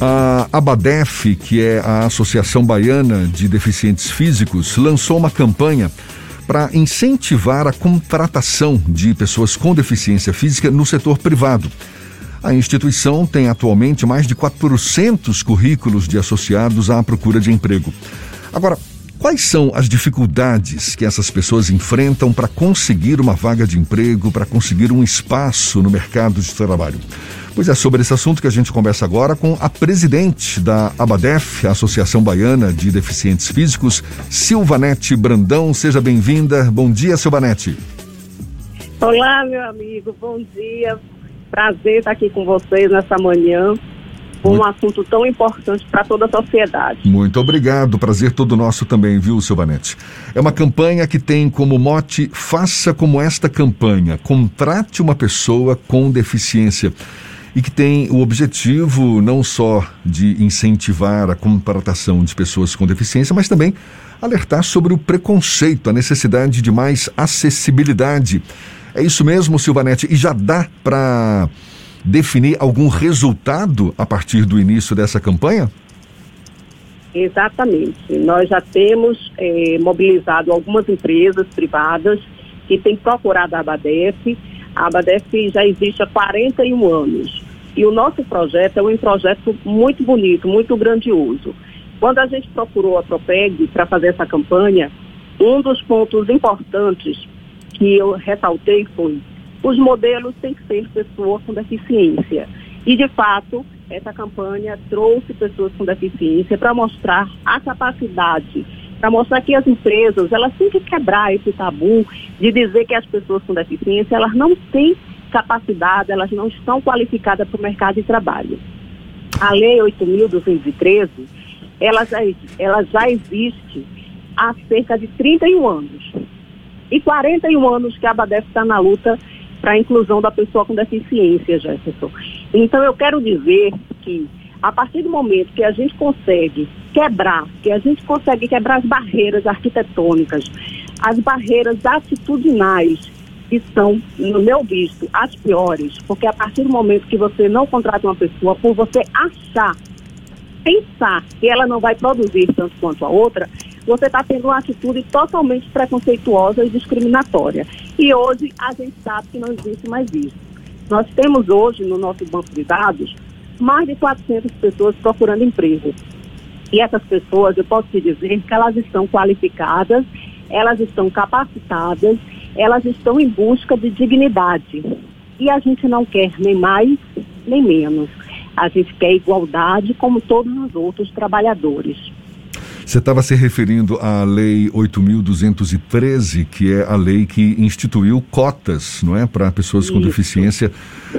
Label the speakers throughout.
Speaker 1: A Abadef, que é a Associação Baiana de Deficientes Físicos, lançou uma campanha para incentivar a contratação de pessoas com deficiência física no setor privado. A instituição tem atualmente mais de 400 currículos de associados à procura de emprego. Agora, Quais são as dificuldades que essas pessoas enfrentam para conseguir uma vaga de emprego, para conseguir um espaço no mercado de trabalho? Pois é sobre esse assunto que a gente conversa agora com a presidente da ABADEF, a Associação Baiana de Deficientes Físicos, Silvanete Brandão. Seja bem-vinda. Bom dia, Silvanete.
Speaker 2: Olá, meu amigo. Bom dia. Prazer estar aqui com vocês nessa manhã um assunto tão importante para toda a sociedade.
Speaker 1: Muito obrigado, prazer todo nosso também, viu, Silvanete? É uma campanha que tem como mote Faça como esta campanha, contrate uma pessoa com deficiência e que tem o objetivo não só de incentivar a contratação de pessoas com deficiência, mas também alertar sobre o preconceito, a necessidade de mais acessibilidade. É isso mesmo, Silvanete, e já dá para definir algum resultado a partir do início dessa campanha?
Speaker 2: Exatamente. Nós já temos é, mobilizado algumas empresas privadas que têm procurado a Abadef. A Abadef já existe há 41 anos. E o nosso projeto é um projeto muito bonito, muito grandioso. Quando a gente procurou a Propeg para fazer essa campanha, um dos pontos importantes que eu ressaltei foi os modelos têm que ser pessoas com deficiência. E, de fato, essa campanha trouxe pessoas com deficiência para mostrar a capacidade, para mostrar que as empresas, elas têm que quebrar esse tabu de dizer que as pessoas com deficiência, elas não têm capacidade, elas não estão qualificadas para o mercado de trabalho. A Lei 8.213, ela já, ela já existe há cerca de 31 anos. E 41 anos que a Abadef está na luta para a inclusão da pessoa com deficiência, Jefferson. Então, eu quero dizer que, a partir do momento que a gente consegue quebrar, que a gente consegue quebrar as barreiras arquitetônicas, as barreiras atitudinais, que são, no meu visto, as piores, porque a partir do momento que você não contrata uma pessoa, por você achar, pensar que ela não vai produzir tanto quanto a outra, você está tendo uma atitude totalmente preconceituosa e discriminatória. E hoje a gente sabe que não existe mais isso. Nós temos hoje no nosso banco de dados mais de 400 pessoas procurando emprego. E essas pessoas, eu posso te dizer que elas estão qualificadas, elas estão capacitadas, elas estão em busca de dignidade. E a gente não quer nem mais nem menos. A gente quer igualdade como todos os outros trabalhadores.
Speaker 1: Você estava se referindo à Lei 8.213, que é a lei que instituiu cotas, não é, para pessoas com Isso. deficiência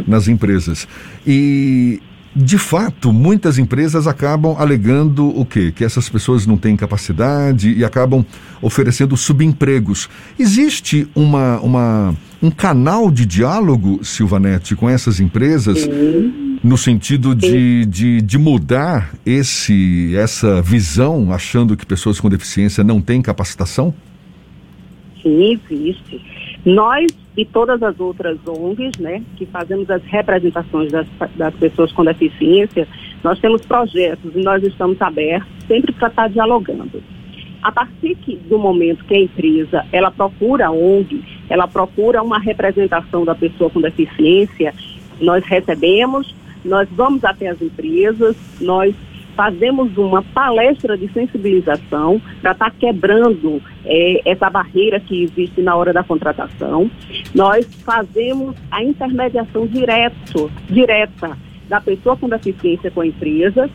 Speaker 1: nas empresas. E de fato, muitas empresas acabam alegando o quê? Que essas pessoas não têm capacidade e acabam oferecendo subempregos. Existe uma, uma, um canal de diálogo, Silvanete, com essas empresas? Sim no sentido de, de, de, mudar esse, essa visão, achando que pessoas com deficiência não têm capacitação?
Speaker 2: Sim, existe. Nós e todas as outras ONGs, né, que fazemos as representações das, das pessoas com deficiência, nós temos projetos e nós estamos abertos sempre para estar dialogando. A partir que, do momento que a empresa ela procura a ONG, ela procura uma representação da pessoa com deficiência, nós recebemos, nós vamos até as empresas, nós fazemos uma palestra de sensibilização para estar tá quebrando é, essa barreira que existe na hora da contratação. Nós fazemos a intermediação direto, direta da pessoa com deficiência com a empresa,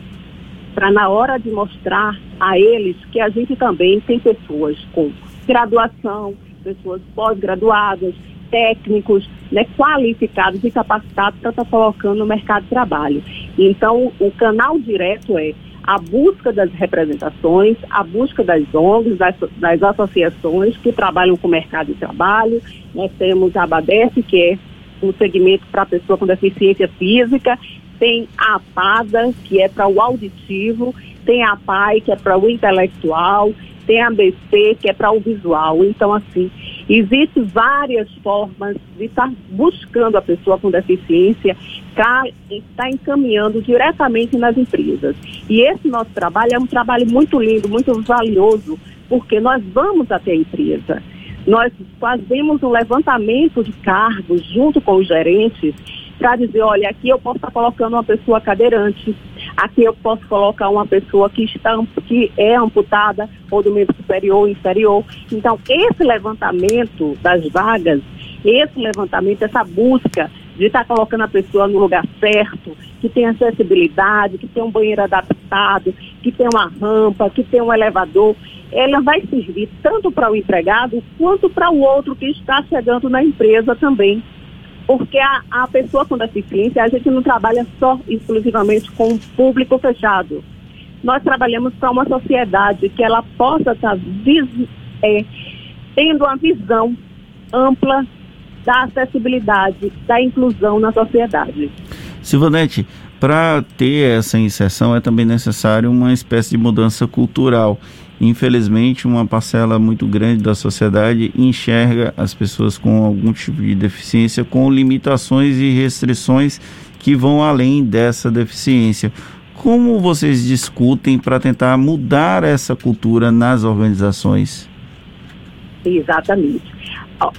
Speaker 2: para na hora de mostrar a eles que a gente também tem pessoas com graduação, pessoas pós-graduadas, técnicos, né, qualificados e capacitados para estar colocando no mercado de trabalho. Então, o canal direto é a busca das representações, a busca das ONGs, das, das associações que trabalham com o mercado de trabalho. Nós temos a ABADEF, que é um segmento para a pessoa com deficiência física, tem a APADA, que é para o auditivo, tem a PAI, que é para o intelectual, tem a BC, que é para o visual. Então, assim, Existem várias formas de estar buscando a pessoa com deficiência, estar tá encaminhando diretamente nas empresas. E esse nosso trabalho é um trabalho muito lindo, muito valioso, porque nós vamos até a empresa. Nós fazemos um levantamento de cargos junto com os gerentes para dizer, olha, aqui eu posso estar colocando uma pessoa cadeirante, aqui eu posso colocar uma pessoa que, está, que é amputada ou do membro superior ou inferior. Então, esse levantamento das vagas, esse levantamento, essa busca de estar colocando a pessoa no lugar certo, que tem acessibilidade, que tem um banheiro adaptado, que tem uma rampa, que tem um elevador, ela vai servir tanto para o empregado quanto para o outro que está chegando na empresa também. Porque a, a pessoa com deficiência, a gente não trabalha só exclusivamente com o público fechado. Nós trabalhamos para uma sociedade que ela possa estar é, tendo uma visão ampla da acessibilidade, da inclusão na sociedade.
Speaker 3: Silvanete, para ter essa inserção é também necessário uma espécie de mudança cultural. Infelizmente, uma parcela muito grande da sociedade enxerga as pessoas com algum tipo de deficiência com limitações e restrições que vão além dessa deficiência. Como vocês discutem para tentar mudar essa cultura nas organizações?
Speaker 2: Exatamente.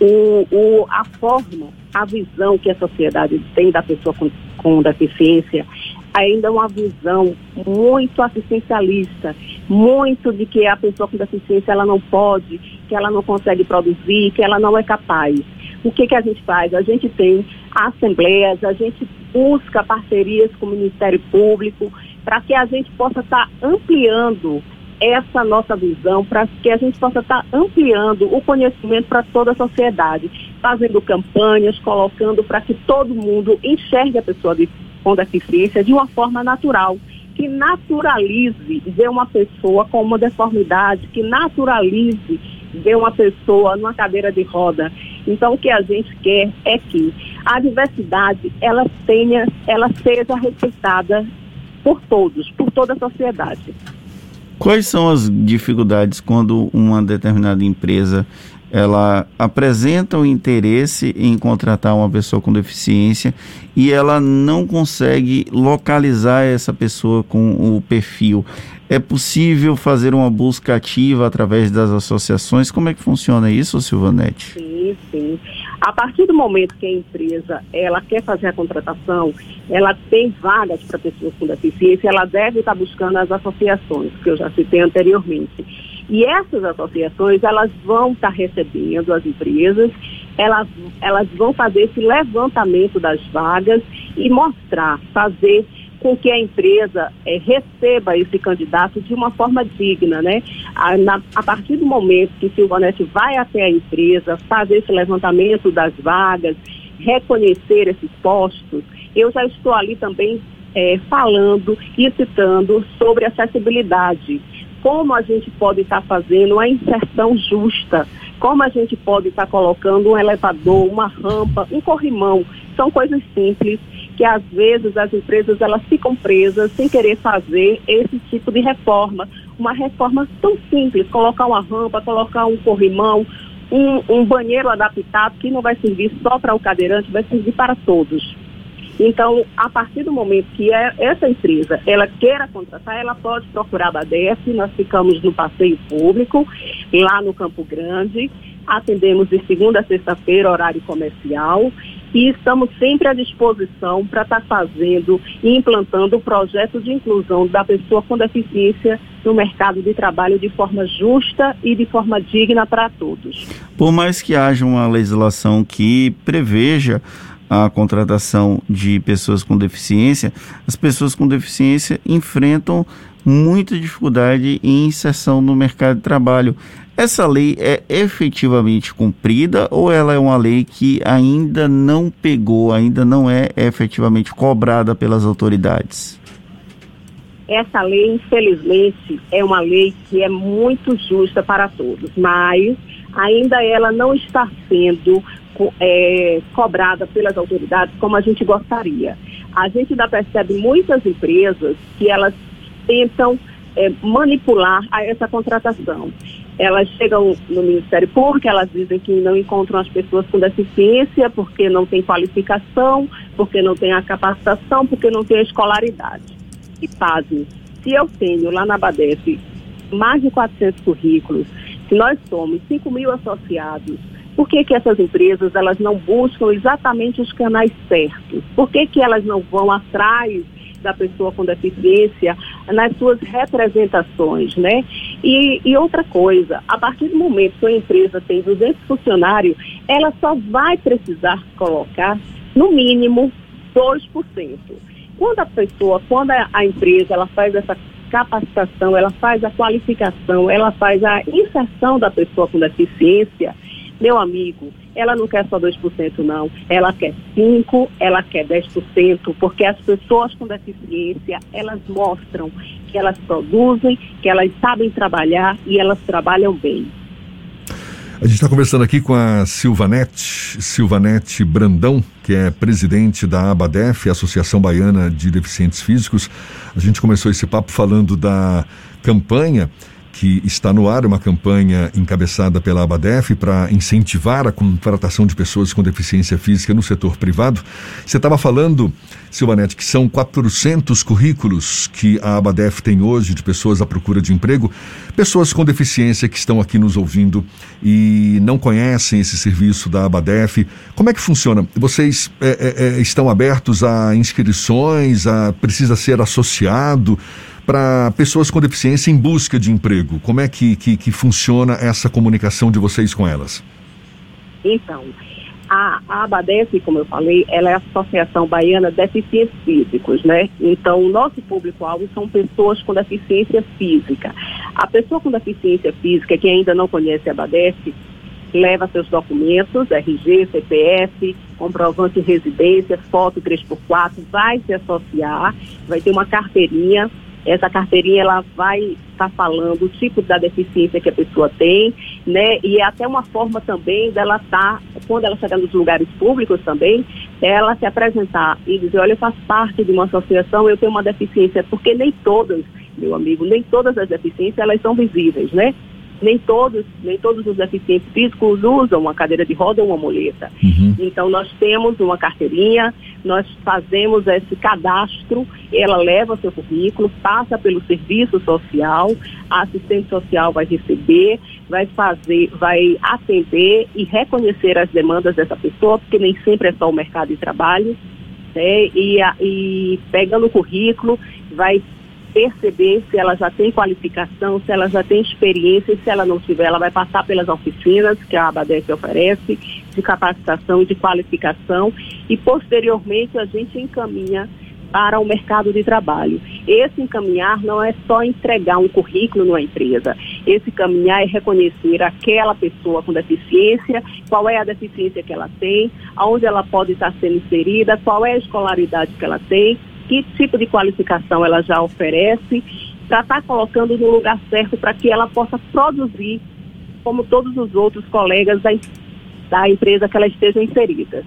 Speaker 2: O, o, a forma, a visão que a sociedade tem da pessoa com, com deficiência ainda uma visão muito assistencialista, muito de que a pessoa com deficiência ela não pode, que ela não consegue produzir, que ela não é capaz. O que, que a gente faz? A gente tem assembleias, a gente busca parcerias com o Ministério Público para que a gente possa estar tá ampliando essa nossa visão, para que a gente possa estar tá ampliando o conhecimento para toda a sociedade, fazendo campanhas, colocando para que todo mundo enxergue a pessoa com deficiência de uma forma natural, que naturalize ver uma pessoa com uma deformidade, que naturalize ver uma pessoa numa cadeira de roda. Então o que a gente quer é que a diversidade ela tenha, ela seja respeitada por todos, por toda a sociedade.
Speaker 3: Quais são as dificuldades quando uma determinada empresa ela apresenta o interesse em contratar uma pessoa com deficiência e ela não consegue localizar essa pessoa com o perfil. É possível fazer uma busca ativa através das associações? Como é que funciona isso, Silvanete?
Speaker 2: Sim, sim. A partir do momento que a empresa ela quer fazer a contratação, ela tem vagas para pessoas com deficiência, ela deve estar buscando as associações, que eu já citei anteriormente. E essas associações, elas vão estar recebendo as empresas, elas, elas vão fazer esse levantamento das vagas e mostrar, fazer com que a empresa é, receba esse candidato de uma forma digna, né? A, na, a partir do momento que Silvanete vai até a empresa, fazer esse levantamento das vagas, reconhecer esses postos, eu já estou ali também é, falando e citando sobre acessibilidade como a gente pode estar tá fazendo a inserção justa, como a gente pode estar tá colocando um elevador, uma rampa, um corrimão. São coisas simples que às vezes as empresas elas ficam presas sem querer fazer esse tipo de reforma. Uma reforma tão simples, colocar uma rampa, colocar um corrimão, um, um banheiro adaptado que não vai servir só para o cadeirante, vai servir para todos. Então, a partir do momento que é, essa empresa ela queira contratar, ela pode procurar a BADEF, nós ficamos no passeio público, lá no Campo Grande, atendemos de segunda a sexta-feira, horário comercial, e estamos sempre à disposição para estar tá fazendo e implantando o projeto de inclusão da pessoa com deficiência no mercado de trabalho de forma justa e de forma digna para todos.
Speaker 3: Por mais que haja uma legislação que preveja a contratação de pessoas com deficiência, as pessoas com deficiência enfrentam muita dificuldade em inserção no mercado de trabalho. Essa lei é efetivamente cumprida ou ela é uma lei que ainda não pegou, ainda não é efetivamente cobrada pelas autoridades?
Speaker 2: Essa lei, infelizmente, é uma lei que é muito justa para todos, mas ainda ela não está sendo é, cobrada pelas autoridades como a gente gostaria. A gente ainda percebe muitas empresas que elas tentam é, manipular a essa contratação. elas chegam no Ministério Público, elas dizem que não encontram as pessoas com deficiência porque não tem qualificação, porque não tem a capacitação, porque não tem a escolaridade. E pasme, se eu tenho lá na BADEF mais de 400 currículos, se nós somos 5 mil associados, por que, que essas empresas elas não buscam exatamente os canais certos? Por que, que elas não vão atrás da pessoa com deficiência nas suas representações, né? E, e, outra coisa, a partir do momento que a empresa tem 200 funcionários, ela só vai precisar colocar, no mínimo, 2%. Quando a pessoa, quando a, a empresa, ela faz essa capacitação, ela faz a qualificação, ela faz a inserção da pessoa com deficiência, meu amigo, ela não quer só 2% não, ela quer 5%, ela quer 10%, porque as pessoas com deficiência, elas mostram que elas produzem, que elas sabem trabalhar e elas trabalham bem.
Speaker 1: A gente está conversando aqui com a Silvanete, Silvanete Brandão, que é presidente da ABADEF, Associação Baiana de Deficientes Físicos. A gente começou esse papo falando da campanha que está no ar, uma campanha encabeçada pela Abadef para incentivar a contratação de pessoas com deficiência física no setor privado. Você estava falando, Silvanete, que são 400 currículos que a Abadef tem hoje de pessoas à procura de emprego, pessoas com deficiência que estão aqui nos ouvindo e não conhecem esse serviço da Abadef. Como é que funciona? Vocês é, é, é estão abertos a inscrições, a precisa ser associado? Para pessoas com deficiência em busca de emprego? Como é que, que, que funciona essa comunicação de vocês com elas?
Speaker 2: Então, a, a ABADEF, como eu falei, ela é a Associação Baiana de Deficientes Físicos, né? Então, o nosso público-alvo são pessoas com deficiência física. A pessoa com deficiência física, que ainda não conhece a ABADEF, leva seus documentos, RG, CPF, comprovante de residência, foto 3x4, vai se associar, vai ter uma carteirinha essa carteirinha ela vai estar tá falando o tipo da deficiência que a pessoa tem, né? E é até uma forma também dela estar, tá, quando ela chegar nos lugares públicos também, ela se apresentar e dizer, olha, eu faço parte de uma associação, eu tenho uma deficiência, porque nem todas, meu amigo, nem todas as deficiências elas são visíveis, né? Nem todos, nem todos os deficientes físicos usam uma cadeira de roda ou uma muleta. Uhum. Então nós temos uma carteirinha, nós fazemos esse cadastro, ela leva seu currículo, passa pelo serviço social, a assistente social vai receber, vai fazer, vai atender e reconhecer as demandas dessa pessoa, porque nem sempre é só o mercado de trabalho. Né? E, e pegando o currículo, vai perceber se ela já tem qualificação, se ela já tem experiência e se ela não tiver, ela vai passar pelas oficinas que a ABADEC oferece de capacitação e de qualificação e posteriormente a gente encaminha para o mercado de trabalho. Esse encaminhar não é só entregar um currículo numa empresa. Esse caminhar é reconhecer aquela pessoa com deficiência, qual é a deficiência que ela tem, aonde ela pode estar sendo inserida, qual é a escolaridade que ela tem que tipo de qualificação ela já oferece, para estar tá colocando no lugar certo para que ela possa produzir como todos os outros colegas da, da empresa que ela esteja inserida.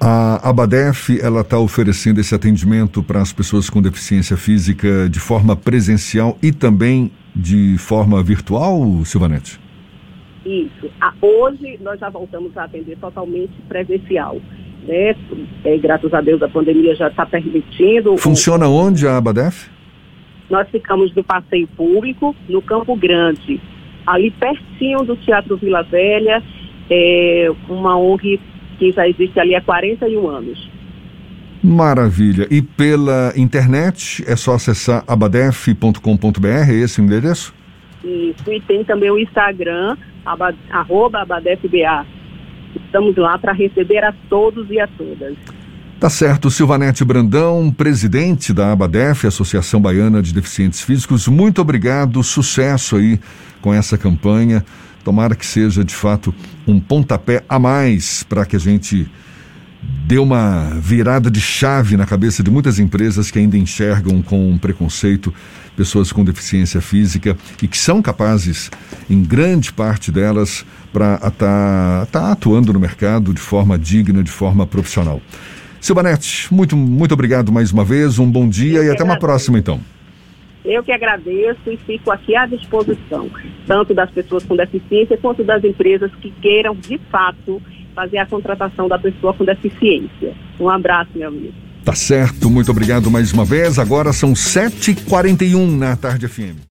Speaker 1: A Abadef ela está oferecendo esse atendimento para as pessoas com deficiência física de forma presencial e também de forma virtual, Silvanete?
Speaker 2: Isso. hoje nós já voltamos a atender totalmente presencial né? É, graças a Deus a pandemia já está permitindo.
Speaker 1: Funciona o... onde a Abadef?
Speaker 2: Nós ficamos no passeio público, no Campo Grande, ali pertinho do Teatro Vila Velha, é, uma ONG que já existe ali há 41 anos.
Speaker 1: Maravilha. E pela internet é só acessar abadef.com.br, é esse o endereço?
Speaker 2: Isso, e tem também o Instagram, abad, arroba abadefba. Estamos lá para receber a todos e a todas.
Speaker 1: Tá certo, Silvanete Brandão, presidente da ABADEF, Associação Baiana de Deficientes Físicos, muito obrigado, sucesso aí com essa campanha. Tomara que seja de fato um pontapé a mais para que a gente dê uma virada de chave na cabeça de muitas empresas que ainda enxergam com preconceito pessoas com deficiência física e que são capazes, em grande parte delas, para estar tá, tá atuando no mercado de forma digna, de forma profissional. Silvanete, muito, muito obrigado mais uma vez, um bom dia e até uma próxima então.
Speaker 2: Eu que agradeço e fico aqui à disposição, tanto das pessoas com deficiência quanto das empresas que queiram, de fato, fazer a contratação da pessoa com deficiência. Um abraço, meu amigo.
Speaker 1: Tá certo, muito obrigado mais uma vez. Agora são 7h41 na tarde FM.